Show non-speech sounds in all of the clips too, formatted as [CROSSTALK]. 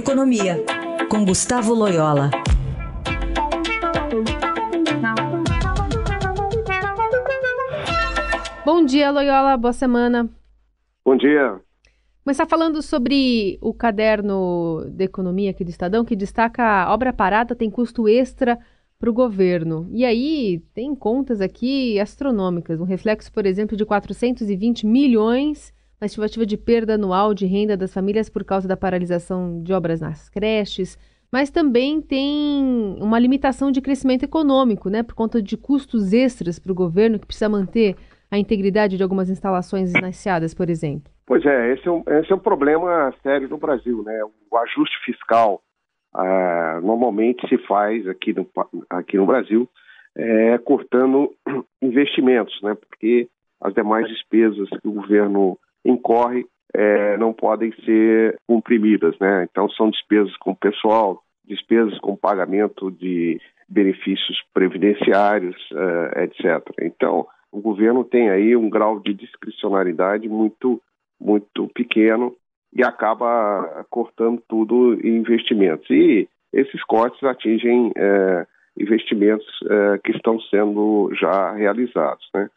Economia, com Gustavo Loyola. Bom dia, Loyola. Boa semana. Bom dia. Começar falando sobre o caderno de economia aqui do Estadão, que destaca a obra parada tem custo extra para o governo. E aí tem contas aqui astronômicas, um reflexo, por exemplo, de 420 milhões na estimativa de perda anual de renda das famílias por causa da paralisação de obras nas creches, mas também tem uma limitação de crescimento econômico, né, por conta de custos extras para o governo que precisa manter a integridade de algumas instalações iniciadas, por exemplo. Pois é, esse é um, esse é um problema sério no Brasil, né? O ajuste fiscal uh, normalmente se faz aqui no, aqui no Brasil é, cortando [CLEARS THROAT] investimentos, né? Porque as demais despesas que o governo incorre é, não podem ser comprimidas, né? Então são despesas com pessoal, despesas com pagamento de benefícios previdenciários, uh, etc. Então o governo tem aí um grau de discricionariedade muito muito pequeno e acaba cortando tudo em investimentos. E esses cortes atingem é, investimentos é, que estão sendo já realizados, né?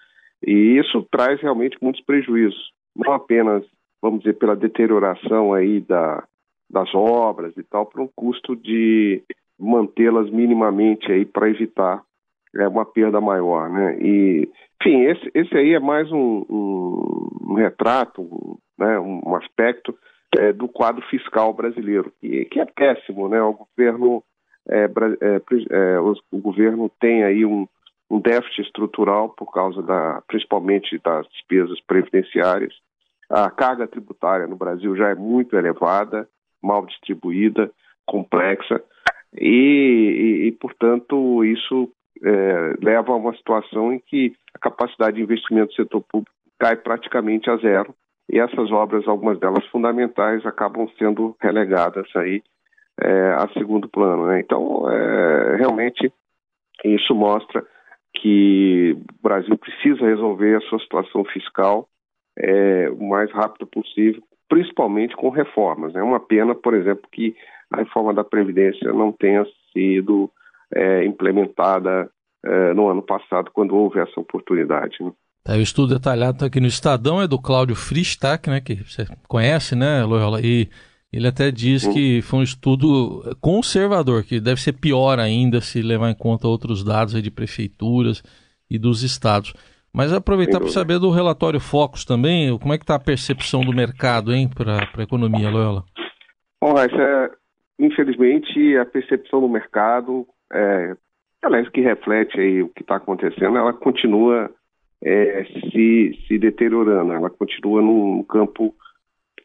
E isso traz realmente muitos prejuízos não apenas, vamos dizer, pela deterioração aí da, das obras e tal, para um custo de mantê-las minimamente aí para evitar é, uma perda maior, né? E, enfim, esse, esse aí é mais um, um, um retrato, um, né, um aspecto é, do quadro fiscal brasileiro, que, que é péssimo, né? O governo, é, é, é, o, governo tem aí um, um déficit estrutural por causa da, principalmente das despesas previdenciárias. A carga tributária no Brasil já é muito elevada, mal distribuída, complexa, e, e, e portanto, isso é, leva a uma situação em que a capacidade de investimento do setor público cai praticamente a zero, e essas obras, algumas delas fundamentais, acabam sendo relegadas aí é, a segundo plano. Né? Então, é, realmente, isso mostra que o Brasil precisa resolver a sua situação fiscal é, o mais rápido possível, principalmente com reformas. É né? uma pena, por exemplo, que a reforma da Previdência não tenha sido é, implementada é, no ano passado, quando houve essa oportunidade. Né? É, o estudo detalhado tá aqui no Estadão é do Cláudio Fristac, né, que você conhece, né, Loyola? E ele até diz que foi um estudo conservador, que deve ser pior ainda se levar em conta outros dados de prefeituras e dos estados. Mas aproveitar para saber do relatório Focus também, como é que está a percepção do mercado hein, para a economia, Loyola? Bom, é, infelizmente a percepção do mercado, é, aliás, que reflete aí o que está acontecendo, ela continua é, se, se deteriorando, ela continua num campo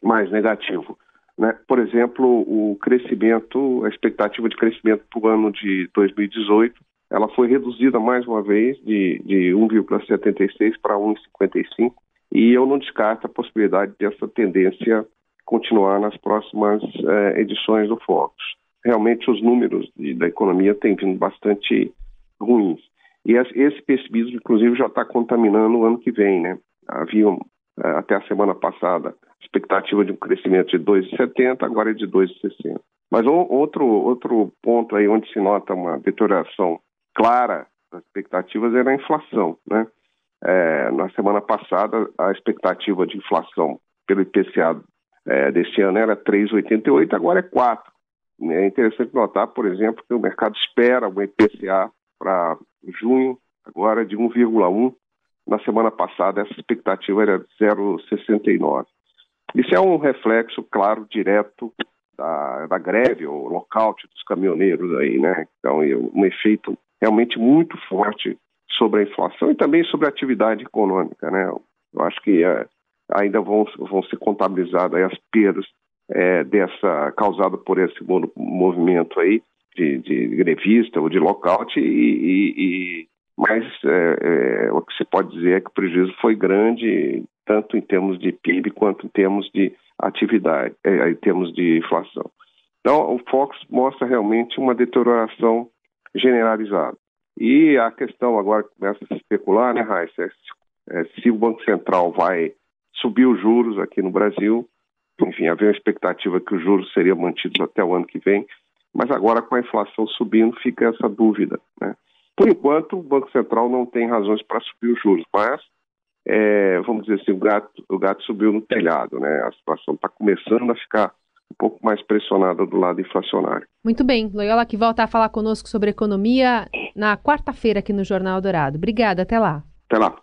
mais negativo. Né? Por exemplo, o crescimento, a expectativa de crescimento para o ano de 2018 ela foi reduzida mais uma vez de, de 1,76 para 1,55 e eu não descarto a possibilidade dessa tendência continuar nas próximas eh, edições do Focus. Realmente os números de, da economia têm vindo bastante ruins. E esse pessimismo, inclusive, já está contaminando o ano que vem. Né? Havia, eh, até a semana passada, expectativa de um crescimento de 2,70, agora é de 2,60. Mas outro, outro ponto aí onde se nota uma deterioração clara das expectativas era a inflação. Né? É, na semana passada, a expectativa de inflação pelo IPCA é, deste ano era 3,88, agora é 4. É interessante notar, por exemplo, que o mercado espera o IPCA para junho, agora de 1,1. Na semana passada, essa expectativa era 0,69. Isso é um reflexo, claro, direto da, da greve ou lockout dos caminhoneiros aí, né? Então, um efeito realmente muito forte sobre a inflação e também sobre a atividade econômica, né? Eu acho que é, ainda vão, vão ser contabilizadas as perdas é, dessa causada por esse movimento aí de, de grevista ou de lockout e, e, e mas é, é, o que se pode dizer é que o prejuízo foi grande tanto em termos de PIB quanto em termos de atividade, em termos de inflação. Então, o Fox mostra realmente uma deterioração generalizado. E a questão agora começa a se especular, né, Raíssa, é, é, se o Banco Central vai subir os juros aqui no Brasil enfim, havia uma expectativa que os juros seriam mantidos até o ano que vem, mas agora com a inflação subindo fica essa dúvida. Né? Por enquanto, o Banco Central não tem razões para subir os juros, mas é, vamos dizer assim, o gato, o gato subiu no telhado, né? A situação está começando a ficar pouco mais pressionada do lado inflacionário. Muito bem, Loyola que volta a falar conosco sobre economia na quarta-feira aqui no Jornal Dourado. Obrigada, até lá. Até lá.